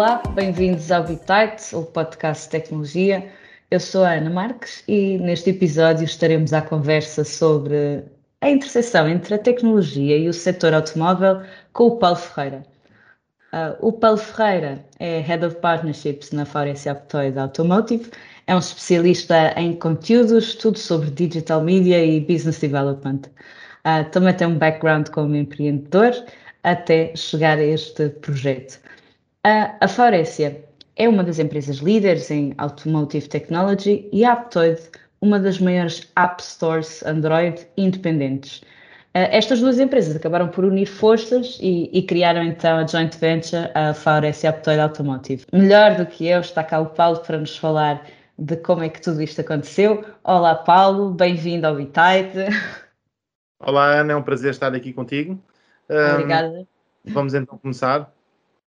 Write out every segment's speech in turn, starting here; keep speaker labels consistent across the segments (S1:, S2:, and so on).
S1: Olá, bem-vindos ao Bitite, o podcast de tecnologia. Eu sou a Ana Marques e neste episódio estaremos à conversa sobre a interseção entre a tecnologia e o setor automóvel com o Paulo Ferreira. Uh, o Paulo Ferreira é Head of Partnerships na Faurecia Aptoid Automotive, é um especialista em conteúdos, tudo sobre digital media e business development. Uh, também tem um background como empreendedor até chegar a este projeto. A, a Faurecia é uma das empresas líderes em Automotive Technology e a Aptoid, uma das maiores App Stores Android independentes. Uh, estas duas empresas acabaram por unir forças e, e, criaram então a joint venture, a Faurecia Aptoid Automotive. Melhor do que eu está cá o Paulo para nos falar de como é que tudo isto aconteceu. Olá Paulo, bem-vindo ao Bitite.
S2: Olá Ana, é um prazer estar aqui contigo.
S1: Obrigada.
S2: Um, vamos então começar.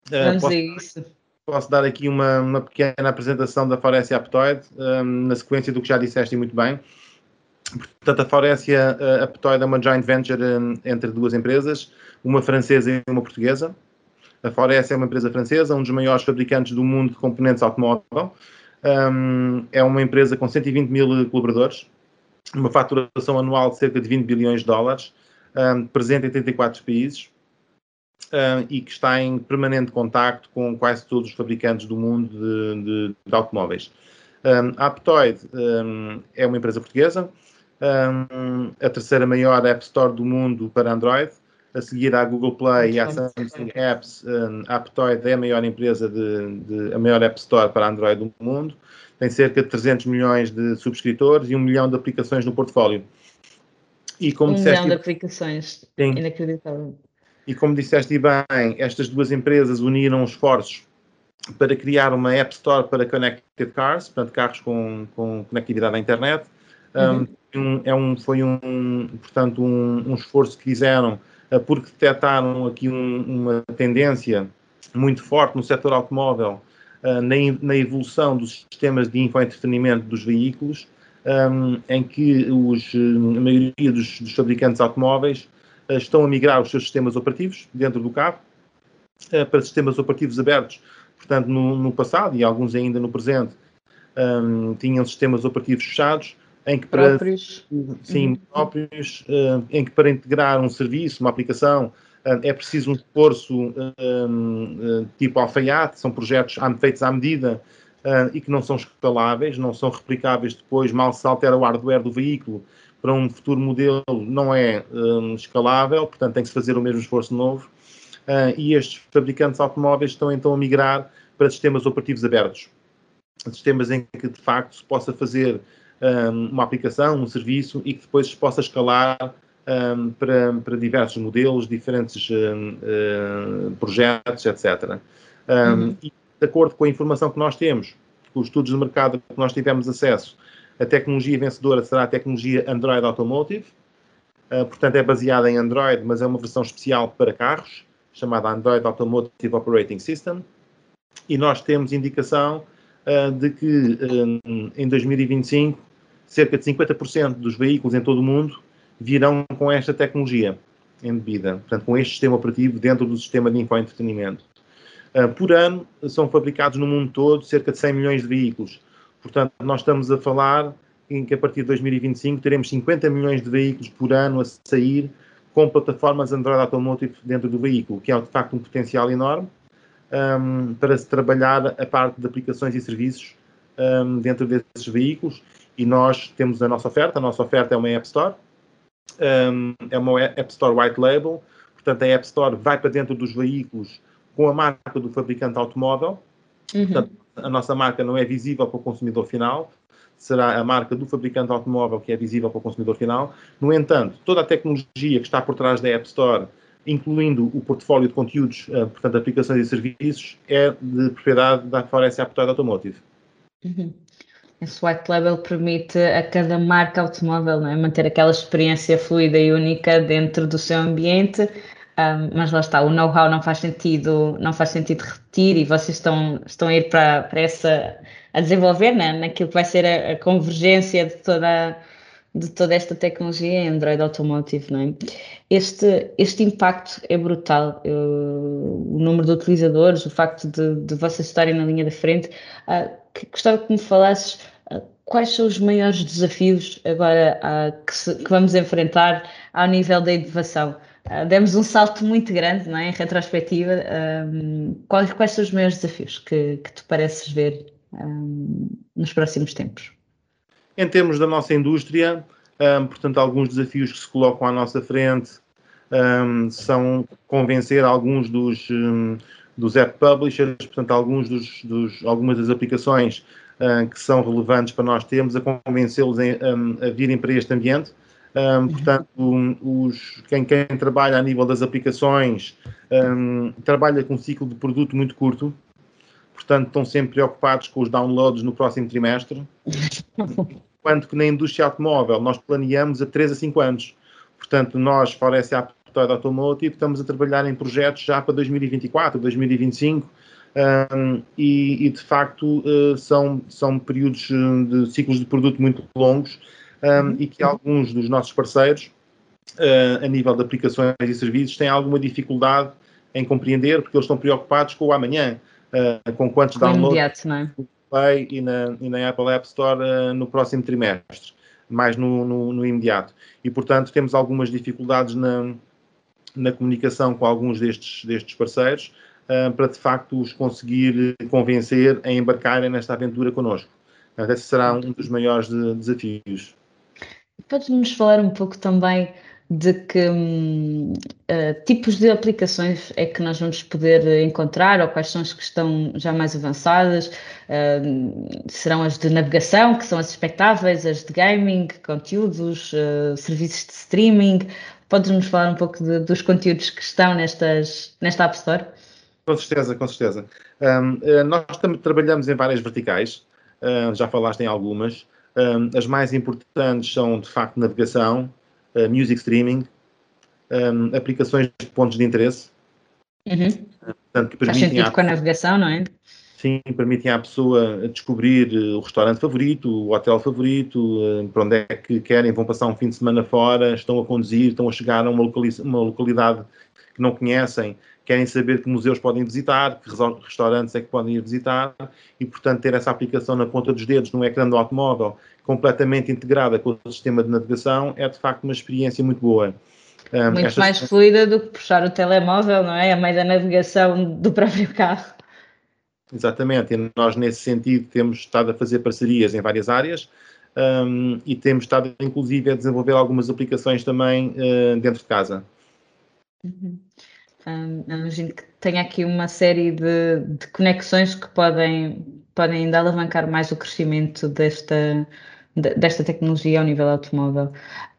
S1: Eh, Vamos posso, a isso.
S2: Posso dar aqui uma, uma pequena apresentação da Faurecia Aptoid, um, na sequência do que já disseste muito bem. Portanto, a Faurecia uh, Aptoid é uma joint venture um, entre duas empresas, uma francesa e uma portuguesa. A Faurecia é uma empresa francesa, um dos maiores fabricantes do mundo de componentes automóvel. Um, é uma empresa com 120 mil colaboradores, uma faturação anual de cerca de 20 bilhões de dólares, um, presente em 34 países uh, e que está em permanente contacto com quase todos os fabricantes do mundo de, de, de automóveis. Um, a Aptoid um, é uma empresa portuguesa, um, a terceira maior App Store do mundo para Android, a seguir à Google Play e à Samsung Apps, a Aptoid é a maior empresa de, de, a maior App Store para Android do mundo, tem cerca de 300 milhões de subscritores e um milhão de aplicações no portfólio.
S1: E como um disseste, milhão de aplicações, sim. inacreditável.
S2: E como disseste bem, estas duas empresas uniram esforços para criar uma App Store para Connected Cars, portanto, carros com, com conectividade à internet. Uhum. Um, é um, foi um, portanto, um, um esforço que fizeram uh, porque detectaram aqui uma tendência muito forte no setor automóvel uh, na, na, evolução dos sistemas de infoentretenimento dos veículos, em que os, a maioria dos, dos fabricantes automóveis eh, estão a migrar os seus sistemas operativos dentro do carro eh, para sistemas operativos abertos. Portanto, no, no passado e alguns ainda no presente, um, ehm, tinham sistemas operativos fechados em que para
S1: próprios,
S2: sim, uhum. próprios uh, em que para integrar um serviço, uma aplicação, uh, é preciso um esforço uh, tipo alfaiate, são projetos feitos à medida e que não são escaláveis, não são replicáveis depois, mal se altera o hardware do veículo, para um futuro modelo não é um, escalável, portanto tem que se fazer o mesmo esforço novo. Uh, e estes fabricantes automóveis estão então a migrar para sistemas operativos abertos. Sistemas em que de facto se possa fazer um, uma aplicação, um serviço e que depois se possa escalar um, para, para, diversos modelos, diferentes uh, projetos, etc. Uhum. E de acordo com a informação que nós temos, com os estudos de mercado que nós tivemos acesso, a tecnologia vencedora será a tecnologia Android Automotive, uh, portanto é baseada em Android, mas é uma versão especial para carros, chamada Android Automotive Operating System, e nós temos indicação uh, de que uh, em 2025 cerca de 50% dos veículos em todo o mundo virão com esta tecnologia embebida, portanto com este sistema operativo dentro do sistema de infoentretenimento. Uh, por ano são fabricados no mundo todo cerca de 100 milhões de veículos, Portanto, nós estamos a falar em que a partir de 2025 teremos 50 milhões de veículos por ano a sair com plataformas Android Automotive dentro do veículo, que é de facto um potencial enorme um, para se trabalhar a parte de aplicações e serviços um, dentro desses veículos. E nós temos a nossa oferta, a nossa oferta é uma App Store, um, é uma App Store White Label, portanto a App Store vai para dentro dos veículos com a marca do fabricante automóvel, uhum. portanto, a nossa marca não é visível para o consumidor final, será a marca do fabricante automóvel que é visível para o consumidor final. No entanto, toda a tecnologia que está por trás da App Store, incluindo o portfólio de conteúdos, eh, portanto, aplicações e serviços, é de propriedade da Forest Aptoid Automotive.
S1: Uhum. White label permite a cada marca automóvel é? manter aquela experiência fluida e única dentro do seu ambiente, um, mas lá está, o know-how não faz sentido, não faz sentido repetir e vocês estão, estão a ir para, para essa a desenvolver né, naquilo que vai ser a, a convergência de toda de toda esta tecnologia em Android Automotive, não é? Este, este impacto é brutal. Eu, o número de utilizadores, o facto de, de vocês estarem na linha da frente. Que, gostava que me falasses uh, quais são os maiores desafios agora uh, que, se, que, vamos enfrentar ao nível da inovação. Demos um salto muito grande, não é? Em retrospectiva, um, quais, quais, são os maiores desafios que, que tu pareces ver um, nos próximos tempos?
S2: Em termos da nossa indústria, um, portanto, alguns desafios que se colocam à nossa frente são convencer alguns dos, um, dos app publishers, portanto, alguns dos, dos algumas das aplicações que são relevantes para nós termos, a convencê-los a virem para este ambiente. Um, portanto, os, quem, quem, trabalha a nível das aplicações um, trabalha com um ciclo de produto muito curto, portanto, estão sempre preocupados com os downloads no próximo trimestre. Enquanto que na indústria automóvel nós planeamos a 3 a 5 anos. Portanto, nós, fora essa Aptoide Automotive, estamos a trabalhar em projetos já para 2024, 2025. Um, e, e, de facto uh, são, são períodos de ciclos de produto muito longos um, e que alguns dos nossos parceiros, uh, a nível de aplicações e serviços, têm alguma dificuldade em compreender porque eles estão preocupados com o amanhã uh, com quantos com downloads
S1: no é?
S2: Play e na, e na Apple App Store uh, no próximo trimestre, mais no, no, no, imediato. E, portanto, temos algumas dificuldades na, na comunicação com alguns destes, destes parceiros uh, para, de facto, os conseguir convencer a embarcarem nesta aventura connosco. esse será um dos maiores de, desafios.
S1: Podes-nos falar um pouco também de que uh, tipos de aplicações é que nós vamos poder encontrar ou quais são as que estão já mais avançadas? Uh, serão as de navegação, que são as expectáveis, as de gaming, conteúdos, uh, serviços de streaming? Podes-nos falar um pouco de, dos conteúdos que estão nestas, nesta App Store?
S2: Com certeza, com certeza. Um, nós trabalhamos em várias verticais, já falaste em algumas. Um, as mais importantes são, de facto, navegação, uh, music streaming, um, aplicações de pontos de interesse.
S1: Uhum. Portanto, que Faz sentido à... com a navegação, não é?
S2: Sim, permitem à pessoa descobrir uh, o restaurante favorito, o hotel favorito, uh, para onde é que querem, vão passar um fim de semana fora, estão a conduzir, estão a chegar a uma, uma localidade que não conhecem, querem saber que museus podem visitar, que restaurantes é que podem ir visitar e, portanto, ter essa aplicação na ponta dos dedos no ecrã do automóvel completamente integrada com o sistema de navegação é, de facto, uma experiência muito boa.
S1: Um, muito mais fluida do que puxar o telemóvel, não é? A meio da navegação do próprio carro.
S2: Exatamente, e nós, nesse sentido, temos estado a fazer parcerias em várias áreas um, e temos estado, inclusive, a desenvolver algumas aplicações também uh, dentro de casa.
S1: Uhum. Um, imagino que tenha aqui uma série de, de, conexões que podem, podem ainda alavancar mais o crescimento desta, desta tecnologia ao nível automóvel.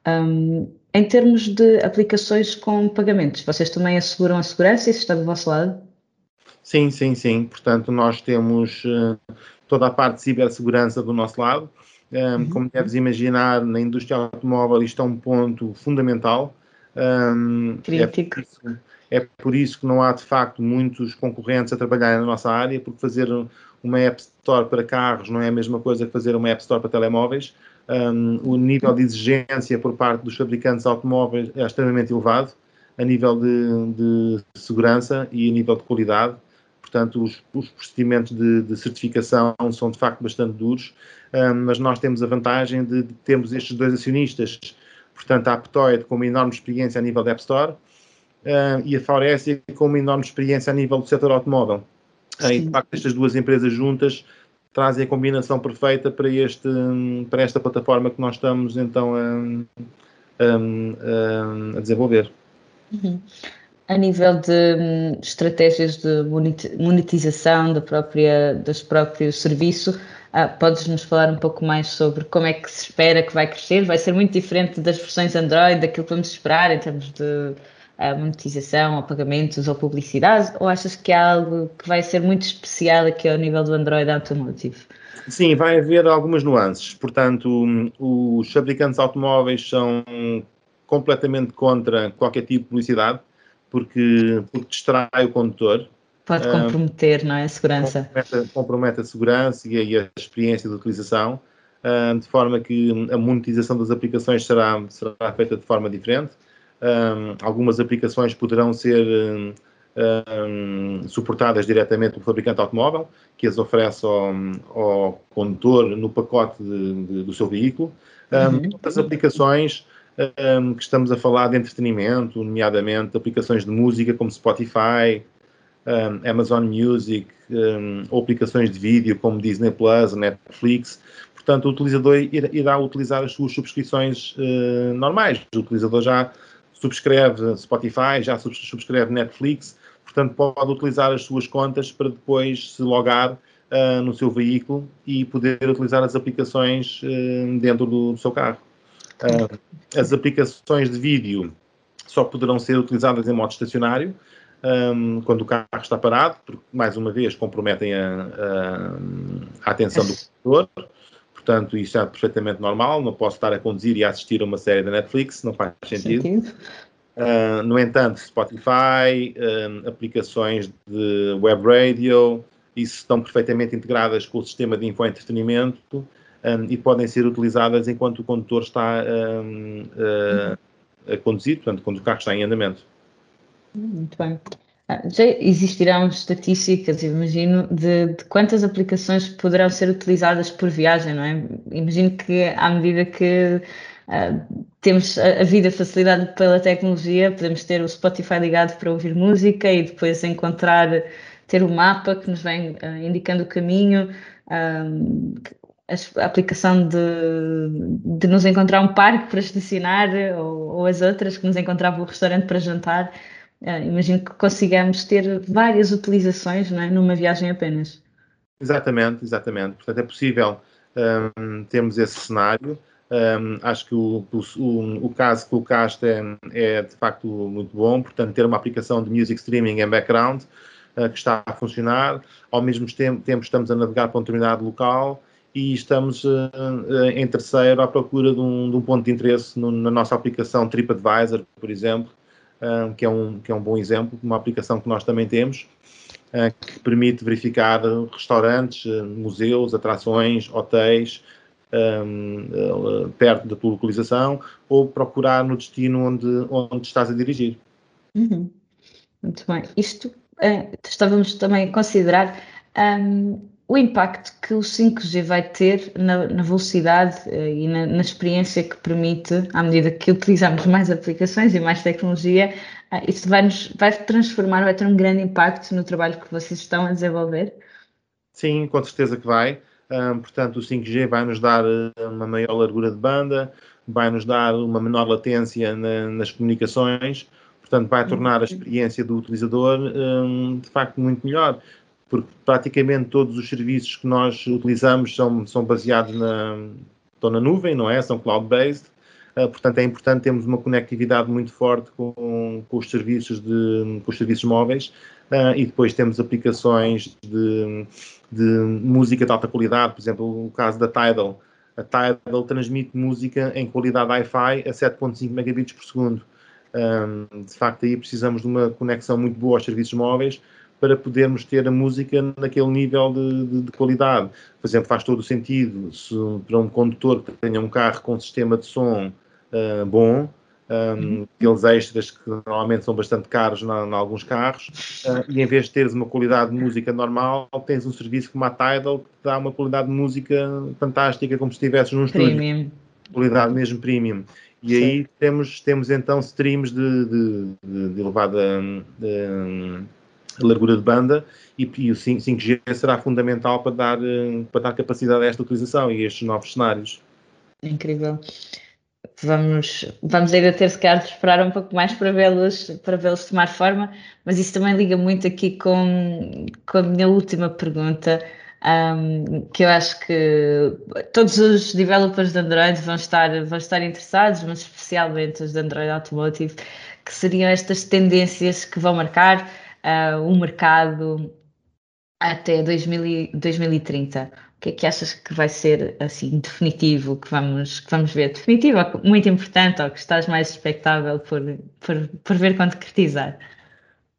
S1: Um, em termos de aplicações com pagamentos, vocês também asseguram a segurança? Isso está do vosso lado?
S2: Sim, sim, sim. Portanto, nós temos uh, toda a parte de cibersegurança do nosso lado. Um, uhum. Como deves imaginar, na indústria automóvel isto é um ponto fundamental. Um,
S1: Crítico. É
S2: é por isso que não há, de facto, muitos concorrentes a trabalhar na nossa área, porque fazer uma App Store para carros não é a mesma coisa que fazer uma App Store para telemóveis. Um, o nível de exigência por parte dos fabricantes automóveis é extremamente elevado, a nível de, de segurança e a nível de qualidade. Portanto, os, os procedimentos de, de, certificação são de facto bastante duros, mas nós temos a vantagem de, de termos estes dois acionistas, portanto, a Aptoid com uma enorme experiência a nível da App Store e a Faurécia com uma enorme experiência a nível do setor automóvel. Uh, e, de facto, estas duas empresas juntas trazem a combinação perfeita para, este, para esta plataforma que nós estamos então a, a, a desenvolver.
S1: Uhum. A nível de hum, estratégias de monetização da própria, dos próprios serviços, ah, podes-nos falar um pouco mais sobre como é que se espera que vai crescer? Vai ser muito diferente das versões Android, daquilo que vamos esperar em termos de a monetização, ou pagamentos ou publicidade, ou achas que é algo que vai ser muito especial aqui ao nível do Android Automotive?
S2: Sim, vai haver algumas nuances. Portanto, os fabricantes automóveis são completamente contra qualquer tipo de publicidade, porque, porque distrai o condutor.
S1: Pode comprometer, uh, não é? A segurança.
S2: Compromete, compromete a segurança e a, e a experiência de utilização. uh, de forma que a monetização das aplicações será, será feita de forma diferente. Um, algumas aplicações poderão ser um, um, suportadas diretamente pelo fabricante automóvel, que as oferece ao, ao condutor no pacote de, de, do seu veículo. Uhum. Outras aplicações que estamos a falar de entretenimento, nomeadamente aplicações de música como Spotify, Amazon Music, ou aplicações de vídeo como Disney Plus, Netflix, Portanto, o utilizador irá utilizar as suas subscrições uh, normais. O utilizador já subscreve Spotify, já subscreve Netflix, portanto pode utilizar as suas contas para depois se logar uh, no seu veículo e poder utilizar as aplicações uh, dentro do, do, seu carro. Uh, as aplicações de vídeo só poderão ser utilizadas em modo estacionário, um, quando o carro está parado, porque, mais uma vez, comprometem a, a, a atenção do condutor. Portanto, isso é perfeitamente normal. Não posso estar a conduzir e a assistir a uma série da Netflix, não faz sentido. sentido. Uh, no entanto, Spotify, uh, aplicações de web radio, isso estão perfeitamente integradas com o sistema de infoentretenimento um, ah, e podem ser utilizadas enquanto o condutor está um, uh, a conduzir, portanto, quando o carro está em andamento.
S1: Muito bem. Já existirão estatísticas, imagino, de, de, quantas aplicações poderão ser utilizadas por viagem, não é? Imagino que à medida que uh, temos a, a, vida facilitada pela tecnologia, podemos ter o Spotify ligado para ouvir música e depois encontrar, ter o um mapa que nos vem uh, indicando o caminho, um, a aplicação de, de nos encontrar um parque para estacionar ou, ou as outras que nos encontrava o restaurante para jantar. Uh, imagino que consigamos ter várias utilizações não é, numa viagem apenas.
S2: Exatamente, exatamente. Portanto, é possível um, termos esse cenário. Um, acho que o, o, o, caso que colocaste é, é, de facto muito bom. Portanto, ter uma aplicação de music streaming em background uh, que está a funcionar. Ao mesmo tempo, tempo, estamos a navegar para um determinado local e estamos uh, uh, em terceiro à procura de um, de um ponto de interesse no, na nossa aplicação TripAdvisor, por exemplo, que, é um, que é um bom exemplo, uma aplicação que nós também temos, que permite verificar restaurantes, museus, atrações, hotéis, perto da tua localização, ou procurar no destino onde, onde estás a dirigir.
S1: Uhum. Muito bem. Isto estávamos também a considerar um, o impacto que o 5G vai ter na, na velocidade uh, e na, na, experiência que permite, à medida que utilizamos mais aplicações e mais tecnologia, uh, isso vai, nos, vai transformar, vai ter um grande impacto no trabalho que vocês estão a desenvolver?
S2: Sim, com certeza que vai. Um, portanto, o 5G vai nos dar eh, uma maior largura de banda, vai nos dar uma menor latência na, nas comunicações, portanto, vai tornar a uhum. experiência do utilizador um, de facto muito melhor porque praticamente todos os serviços que nós utilizamos são, são baseados na, estão na nuvem, não é? São cloud-based. Uh, portanto, é importante termos uma conectividade muito forte com, com os serviços de, com os serviços móveis uh, e depois temos aplicações de, de música de alta qualidade, por exemplo, o caso da Tidal. A Tidal transmite música em qualidade Wi-Fi a 7.5 megabits por segundo. Um, ah, de facto, aí precisamos de uma conexão muito boa aos serviços móveis para podermos ter a música naquele nível de, de, de qualidade. Por exemplo, faz todo o sentido se, para um condutor que tenha um carro com um sistema de som uh, bom, um, uhum. aqueles extras que normalmente são bastante caros em alguns carros, uh, e em vez de teres uma qualidade de música normal, tens um serviço como a Tidal que dá uma qualidade de música fantástica, como se estivesses num premium. estúdio. Qualidade mesmo premium. E Sim. aí temos, temos então streams de, de, de elevada. De, largura de banda e, e, o 5G será fundamental para dar, eh, para dar capacidade a esta utilização e a estes novos cenários.
S1: Incrível. Vamos, vamos ainda ter se calhar de esperar um pouco mais para vê-los para vê-los tomar forma, mas isso também liga muito aqui com, com a minha última pergunta, um, que eu acho que todos os developers de Android vão estar, vão estar interessados, mas especialmente os de Android Automotive, que seriam estas tendências que vão marcar uh, o mercado até 2000, 2030? O que é que achas que vai ser assim definitivo, que vamos, que vamos ver? Definitivo, muito importante, ou que estás mais expectável por, por, por ver concretizar?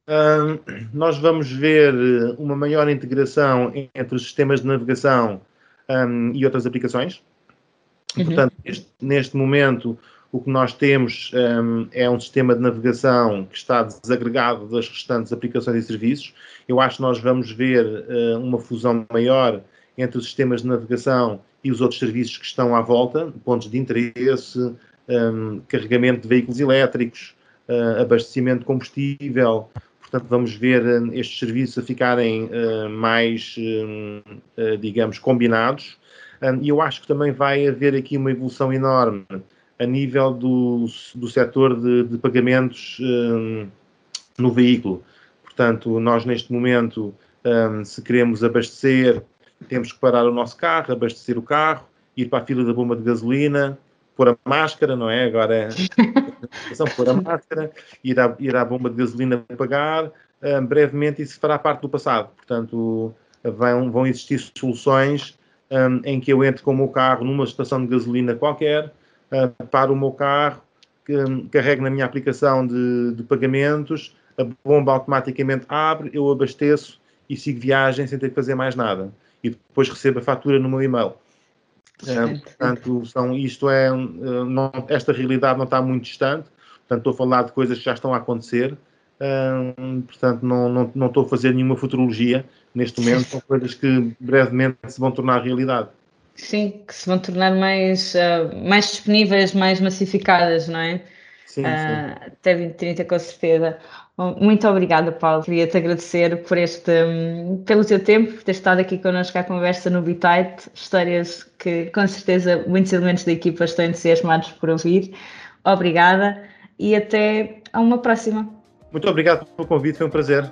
S2: Um, nós vamos ver uma maior integração entre os sistemas de navegação um, e outras aplicações. Uhum. Portanto, este, neste momento, o que nós temos um, é um sistema de navegação que está desagregado das restantes aplicações e serviços. Eu acho que nós vamos ver uh, uma fusão maior entre os sistemas de navegação e os outros serviços que estão à volta, pontos de interesse, um, carregamento de veículos elétricos, uh, abastecimento de combustível. Portanto, vamos ver uh, estes serviços a ficarem mais, hum, digamos, combinados. Um, e eu acho que também vai haver aqui uma evolução enorme a nível do, do setor de, de pagamentos um, no veículo. Portanto, nós neste momento, um, se queremos abastecer temos que parar o nosso carro, abastecer o carro, ir para a fila da bomba de gasolina, pôr a máscara, não é? Agora é pôr a máscara, ir à, ir à bomba de gasolina pagar, um, brevemente isso fará parte do passado. Portanto, vão, vão existir soluções um, em que eu entro com o meu carro numa estação de gasolina qualquer, uh, paro o meu carro, que, um, carrego na minha aplicação de, de pagamentos, a bomba automaticamente abre, eu abasteço e sigo viagem sem ter que fazer mais nada. E depois recebo a fatura no meu e-mail. Uh, portanto, são, isto é, uh, não, esta realidade não está muito distante, portanto, estou a falar de coisas que já estão a acontecer, uh, portanto, não, não, não estou a fazer nenhuma futurologia neste momento, são coisas que brevemente se vão tornar realidade.
S1: Sim, que se vão tornar mais, mais disponíveis, mais massificadas, não é? Sim, sim. Até 2030, com certeza. Muito obrigada, Paulo. Queria-te agradecer por este, pelo teu tempo, por ter estado aqui connosco à conversa no Bitite. Histórias que, com certeza, muitos elementos da equipa estão entusiasmados por ouvir. Obrigada e até a uma próxima.
S2: Muito obrigado pelo convite, foi um prazer.